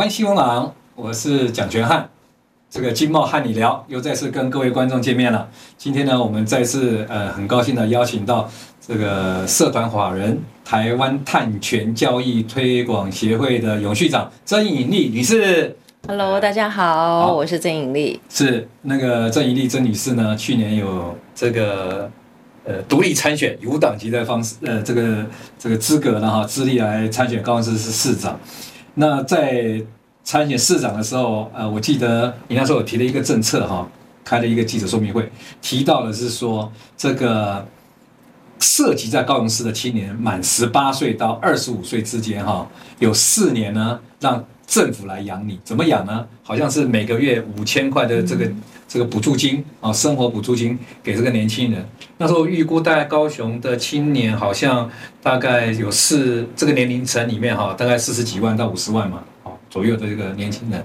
湾新闻网，我是蒋全汉。这个经贸瀚你聊，又再次跟各位观众见面了。今天呢，我们再次呃很高兴的邀请到这个社团法人台湾碳权交易推广协会的永续长曾颖丽女士。Hello，大家好，好我是曾颖丽。是那个曾颖丽曾女士呢，去年有这个呃独立参选无党籍的方式呃这个这个资格呢哈，资历来参选高雄市是市长。那在参选市长的时候，呃，我记得你那时候有提了一个政策哈，开了一个记者说明会，提到的是说，这个涉及在高雄市的青年满十八岁到二十五岁之间哈，有四年呢，让政府来养你，怎么养呢？好像是每个月五千块的这个这个补助金啊，生活补助金给这个年轻人。那时候预估大概高雄的青年好像大概有四这个年龄层里面哈，大概四十几万到五十万嘛。左右的这个年轻人，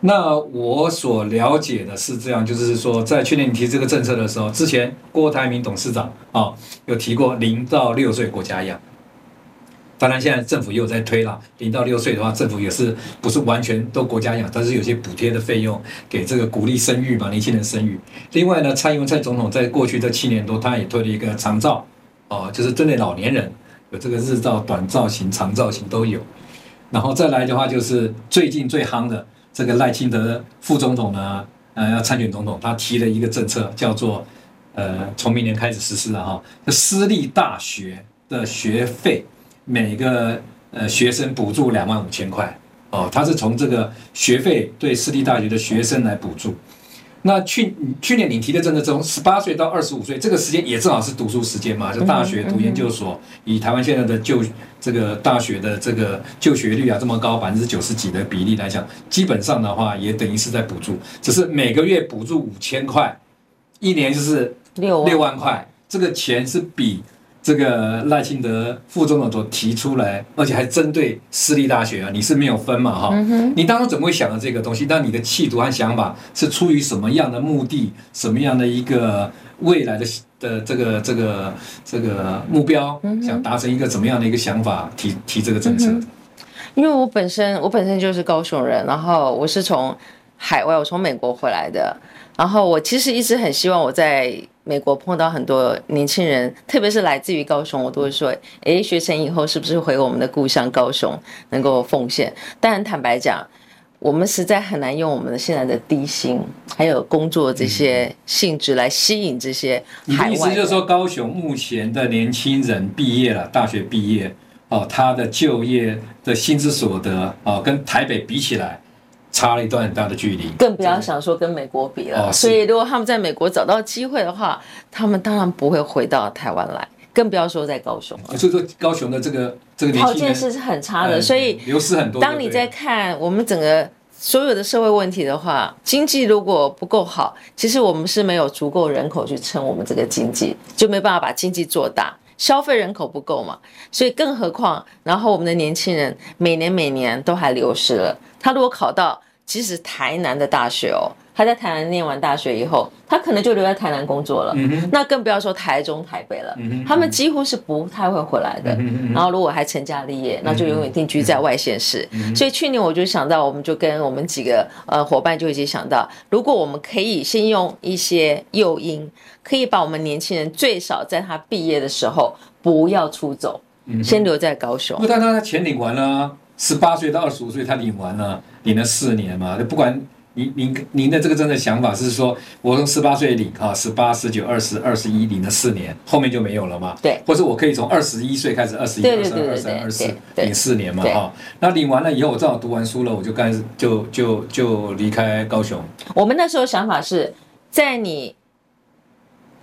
那我所了解的是这样，就是说，在去年你提这个政策的时候，之前郭台铭董事长啊有提过零到六岁国家养，当然现在政府又在推了，零到六岁的话，政府也是不是完全都国家养，但是有些补贴的费用给这个鼓励生育嘛，年轻人生育。另外呢，蔡英文蔡总统在过去这七年多，他也推了一个长照，哦，就是针对老年人有这个日照、短照型、长照型都有。然后再来的话，就是最近最夯的这个赖清德副总统呢，呃，要参选总统，他提了一个政策，叫做呃，从明年开始实施了哈，私立大学的学费每个呃学生补助两万五千块哦，他是从这个学费对私立大学的学生来补助。那去去年你提的政策中，十八岁到二十五岁这个时间也正好是读书时间嘛，就大学读研究所。以台湾现在的就这个大学的这个就学率啊这么高，百分之九十几的比例来讲，基本上的话也等于是在补助，只是每个月补助五千块，一年就是六六万块，这个钱是比。这个赖清德副总统所提出来，而且还针对私立大学啊，你是没有分嘛哈？嗯、你当初怎么会想到这个东西？那你的企图和想法是出于什么样的目的？什么样的一个未来的的这个这个这个目标？想达成一个怎么样的一个想法？提提这个政策？因为我本身我本身就是高雄人，然后我是从海外，我从美国回来的，然后我其实一直很希望我在。美国碰到很多年轻人，特别是来自于高雄，我都会说：诶，学成以后是不是回我们的故乡高雄能够奉献？但坦白讲，我们实在很难用我们的现在的低薪，还有工作这些性质来吸引这些海外。你意思就是说，高雄目前的年轻人毕业了，大学毕业哦，他的就业的薪资所得哦，跟台北比起来。差了一段很大的距离，更不要想说跟美国比了。哦、所以，如果他们在美国找到机会的话，他们当然不会回到台湾来，更不要说在高雄了。所以说，高雄的这个这个条件是很差的，所以流失很多。当你在看我们整个所有的社会问题的话，经济如果不够好，其实我们是没有足够人口去撑我们这个经济，就没办法把经济做大。消费人口不够嘛，所以更何况，然后我们的年轻人每年每年都还流失了。他如果考到即使台南的大学哦，他在台南念完大学以后，他可能就留在台南工作了。嗯、那更不要说台中、台北了。嗯、他们几乎是不太会回来的。嗯、然后如果还成家立业，那就永远定居在外县市。嗯、所以去年我就想到，我们就跟我们几个呃伙伴就一起想到，如果我们可以先用一些诱因，可以把我们年轻人最少在他毕业的时候不要出走，嗯、先留在高雄。不，但他钱领完了，十八岁到二十五岁他领完了。领了四年嘛，就不管您您您的这个真的想法是说，我从十八岁领啊，十八、十九、二十、二十一领了四年，后面就没有了吗？对，或者我可以从二十一岁开始，二十一、二十二、二三、二四领四年嘛？哈，那领完了以后，我正好读完书了，我就开始就就就离开高雄。我们那时候想法是在你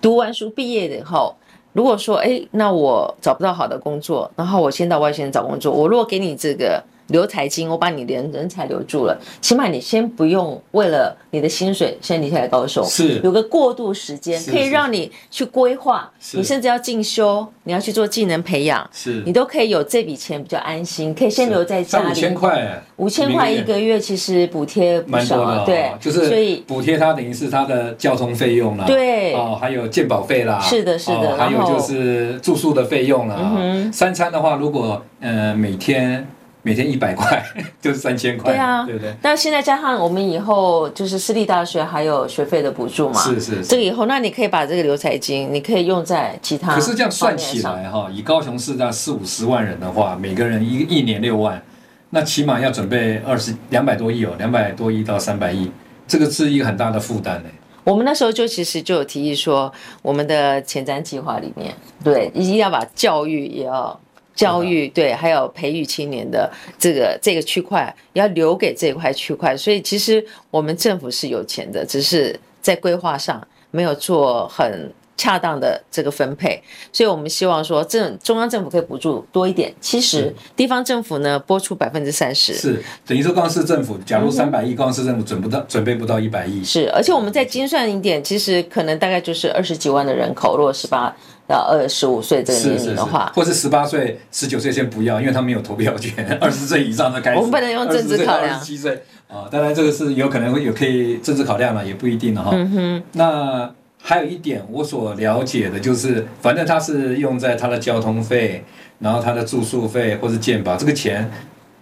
读完书毕业以后，如果说哎，那我找不到好的工作，然后我先到外县找工作，我如果给你这个。留财经，我把你连人才留住了，起码你先不用为了你的薪水先离开来高雄，是。有个过渡时间，可以让你去规划，你甚至要进修，你要去做技能培养，是。你都可以有这笔钱比较安心，可以先留在家里。五千块，五千块一个月，其实补贴不少啊，对，就是所以补贴它等于是他的交通费用啦，对，哦，还有健保费啦，是的，是的，还有就是住宿的费用啦，三餐的话，如果呃每天。每天一百块 就是三千块，对啊，对不对？那现在加上我们以后就是私立大学还有学费的补助嘛，是是，是，这个以后那你可以把这个留财金，你可以用在其他。可是这样算起来哈，以高雄市大四五十万人的话，每个人一一年六万，那起码要准备二十两百多亿哦，两百多亿到三百亿，这个是一个很大的负担呢。我们那时候就其实就有提议说，我们的前瞻计划里面，对，一定要把教育也要。教育对，还有培育青年的这个这个区块，要留给这块区块。所以其实我们政府是有钱的，只是在规划上没有做很恰当的这个分配。所以我们希望说，政中央政府可以补助多一点七十，地方政府呢拨出百分之三十。是等于说，高雄市政府假如三百亿，高雄市政府准不到准备不到一百亿。是，而且我们再精算一点，其实可能大概就是二十几万的人口，如果十八。到二十五岁这个年龄的话，是是是或是十八岁、十九岁先不要，因为他没有投票权。二十岁以上的开始，我们不能用政治考量。七岁啊，当然这个是有可能会有可以政治考量了，也不一定了哈。嗯哼。那还有一点，我所了解的就是，反正他是用在他的交通费，然后他的住宿费或者健保，这个钱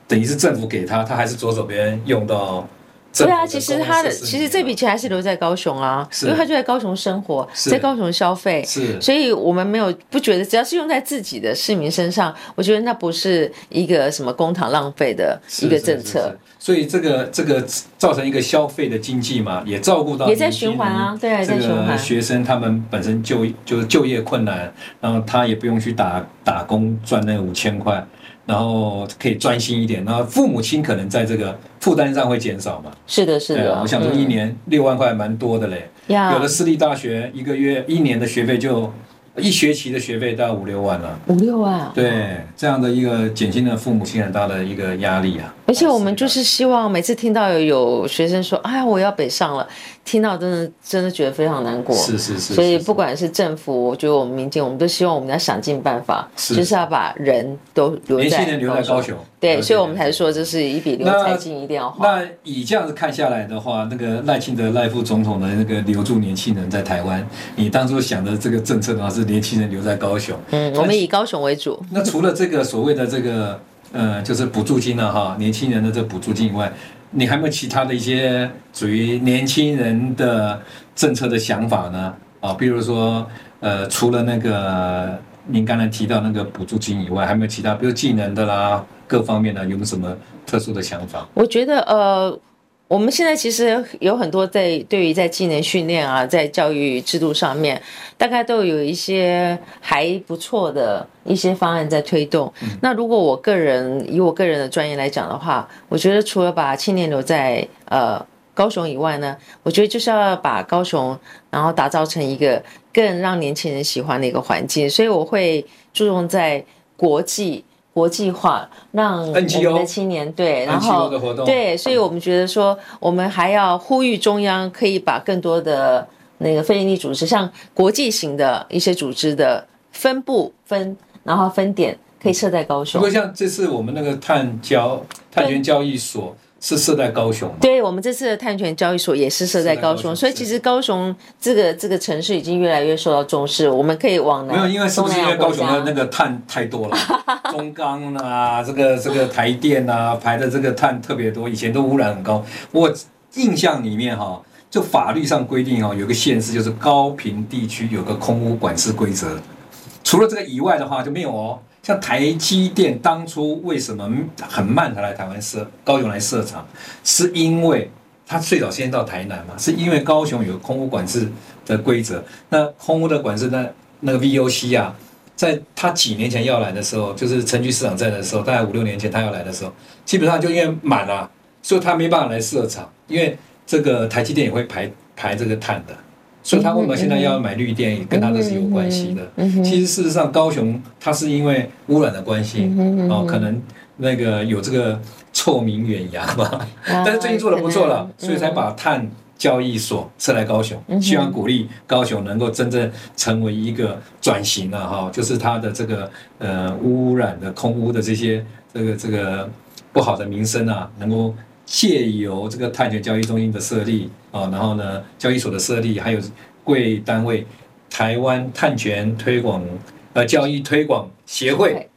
等于是政府给他，他还是左手边用到。对啊，其实他的其实这笔钱还是留在高雄啊，因为他就在高雄生活，在高雄消费，是，所以我们没有不觉得，只要是用在自己的市民身上，我觉得那不是一个什么公帑浪费的一个政策。是是是是，所以这个这个造成一个消费的经济嘛，也照顾到也在循环啊，对啊，在循环。学生他们本身就就是就业困难，然后他也不用去打打工赚那五千块。然后可以专心一点，然后父母亲可能在这个负担上会减少嘛？是的，是的。我想说一年六万块蛮多的嘞，有的私立大学一个月一年的学费就。一学期的学费大概五六万了，五六万，对，这样的一个减轻了父母亲很大的一个压力啊。而且我们就是希望每次听到有有学生说，哎呀，我要北上了，听到真的真的觉得非常难过。是是是。所以不管是政府，我觉得我们民间，我们都希望我们要想尽办法，就是要把人都留在年轻人留在高雄。对，所以我们才说这是一笔留才金一定要花。那以这样子看下来的话，那个赖清德赖副总统的那个留住年轻人在台湾，你当初想的这个政策的话是年轻人留在高雄。嗯，我们以高雄为主。那除了这个所谓的这个呃，就是补助金了，哈，年轻人的这补助金以外，你还有没有其他的一些属于年轻人的政策的想法呢？啊，比如说呃，除了那个您刚才提到那个补助金以外，还有没有其他，比如技能的啦？各方面的，有没有什么特殊的想法？我觉得，呃，我们现在其实有很多在对于在技能训练啊，在教育制度上面，大概都有一些还不错的一些方案在推动。嗯、那如果我个人以我个人的专业来讲的话，我觉得除了把青年留在呃高雄以外呢，我觉得就是要把高雄然后打造成一个更让年轻人喜欢的一个环境，所以我会注重在国际。国际化，让我们的青年对，然后对，所以我们觉得说，我们还要呼吁中央可以把更多的那个非营利组织，像国际型的一些组织的分部分，然后分点可以设在高雄。不过像这次我们那个碳交碳权交易所。是设在高雄，对，我们这次的碳权交易所也是设在高雄，所以其实高雄这个这个城市已经越来越受到重视。我们可以往南，没有，因为是不是因为高雄的那个碳太多了？中钢啊，这个这个台电啊，排的这个碳特别多，以前都污染很高。我印象里面哈，就法律上规定哦，有个限制就是高屏地区有个空污管制规则，除了这个以外的话就没有哦。像台积电当初为什么很慢才来台湾设高雄来设厂，是因为他最早先到台南嘛，是因为高雄有空污管制的规则。那空污的管制，那那个 VOC 啊，在他几年前要来的时候，就是陈菊市长在的时候，大概五六年前他要来的时候，基本上就因为满了，所以他没办法来设厂，因为这个台积电也会排排这个碳的。所以他为什么现在要买绿电，也跟他这是有关系的。其实事实上，高雄它是因为污染的关系，哦，可能那个有这个臭名远扬吧。但是最近做的不错了，所以才把碳交易所设在高雄，希望鼓励高雄能够真正成为一个转型了哈，就是它的这个呃污染的空污的这些这个这个不好的名声啊，能够。借由这个碳权交易中心的设立啊，然后呢，交易所的设立，还有贵单位台湾碳权推广呃交易推广协会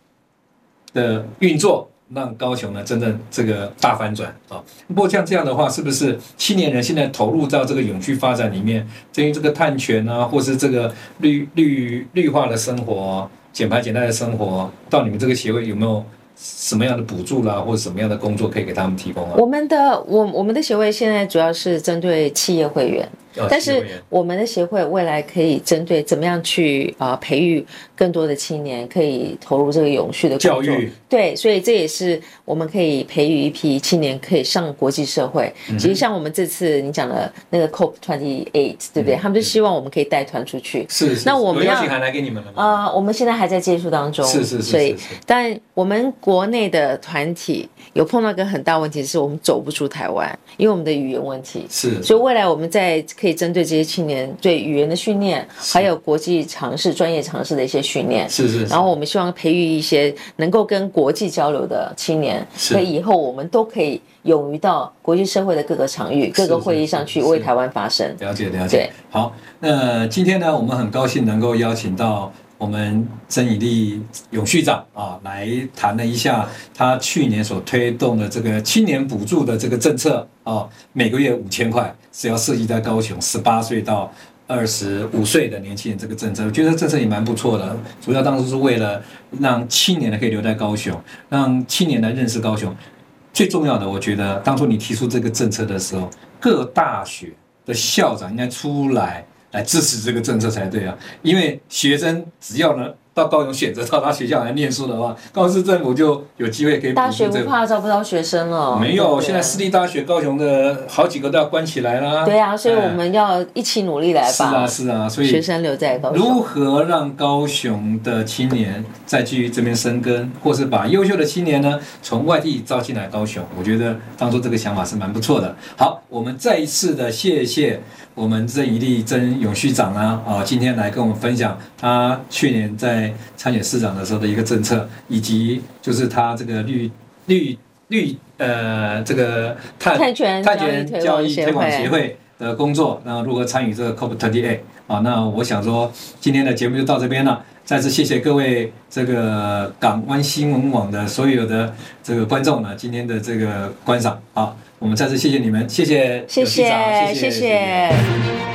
的运作让高雄呢真正这个大反转啊！不过像这样的话，是不是青年人现在投入到这个永续发展里面，对于这个碳权啊，或是这个绿绿绿化的生活、减排减碳的生活，到你们这个协会有没有？什么样的补助啦，或者什么样的工作可以给他们提供啊？我们的我我们的协会现在主要是针对企业会员。但是我们的协会未来可以针对怎么样去啊、呃、培育更多的青年，可以投入这个永续的。教育。对，所以这也是我们可以培育一批青年，可以上国际社会。嗯、其实像我们这次你讲的那个 COP twenty eight，对不对？嗯、他们就希望我们可以带团出去。是，是。那我们要邀请函来给你们了吗？啊、呃，我们现在还在接触当中。是是是，是。所以，但我们国内的团体有碰到一个很大问题，是我们走不出台湾，因为我们的语言问题。是。所以未来我们在可以针对这些青年对语言的训练，还有国际尝试、专业尝试的一些训练，是是。然后我们希望培育一些能够跟国际交流的青年，所以以后我们都可以勇于到国际社会的各个场域、各个会议上去为台湾发声。了解了解。好，那今天呢，我们很高兴能够邀请到我们曾以利永续长啊，来谈了一下他去年所推动的这个青年补助的这个政策啊，每个月五千块。只要设计在高雄，十八岁到二十五岁的年轻人这个政策，我觉得政策也蛮不错的。主要当初是为了让青年呢可以留在高雄，让青年来认识高雄。最重要的，我觉得当初你提出这个政策的时候，各大学的校长应该出来来支持这个政策才对啊，因为学生只要呢。到高雄选择到他学校来念书的话，高雄市政府就有机会可以、这个。大学不怕招不到学生了。没有，现在私立大学高雄的好几个都要关起来了。对啊，所以我们要一起努力来吧。是啊，是啊，所以学生留在高雄。如何让高雄的青年再继续这边生根，或是把优秀的青年呢从外地招进来高雄？我觉得当初这个想法是蛮不错的。好，我们再一次的谢谢我们郑一立曾永续长啊啊，今天来跟我们分享他去年在。参选市长的时候的一个政策，以及就是他这个绿绿绿呃这个碳碳权交易推广协会的工作，然后如何参与这个 COP28 啊？那我想说今天的节目就到这边了，再次谢谢各位这个港湾新闻网的所有的这个观众呢，今天的这个观赏，好，我们再次谢谢你们，谢谢。谢谢谢谢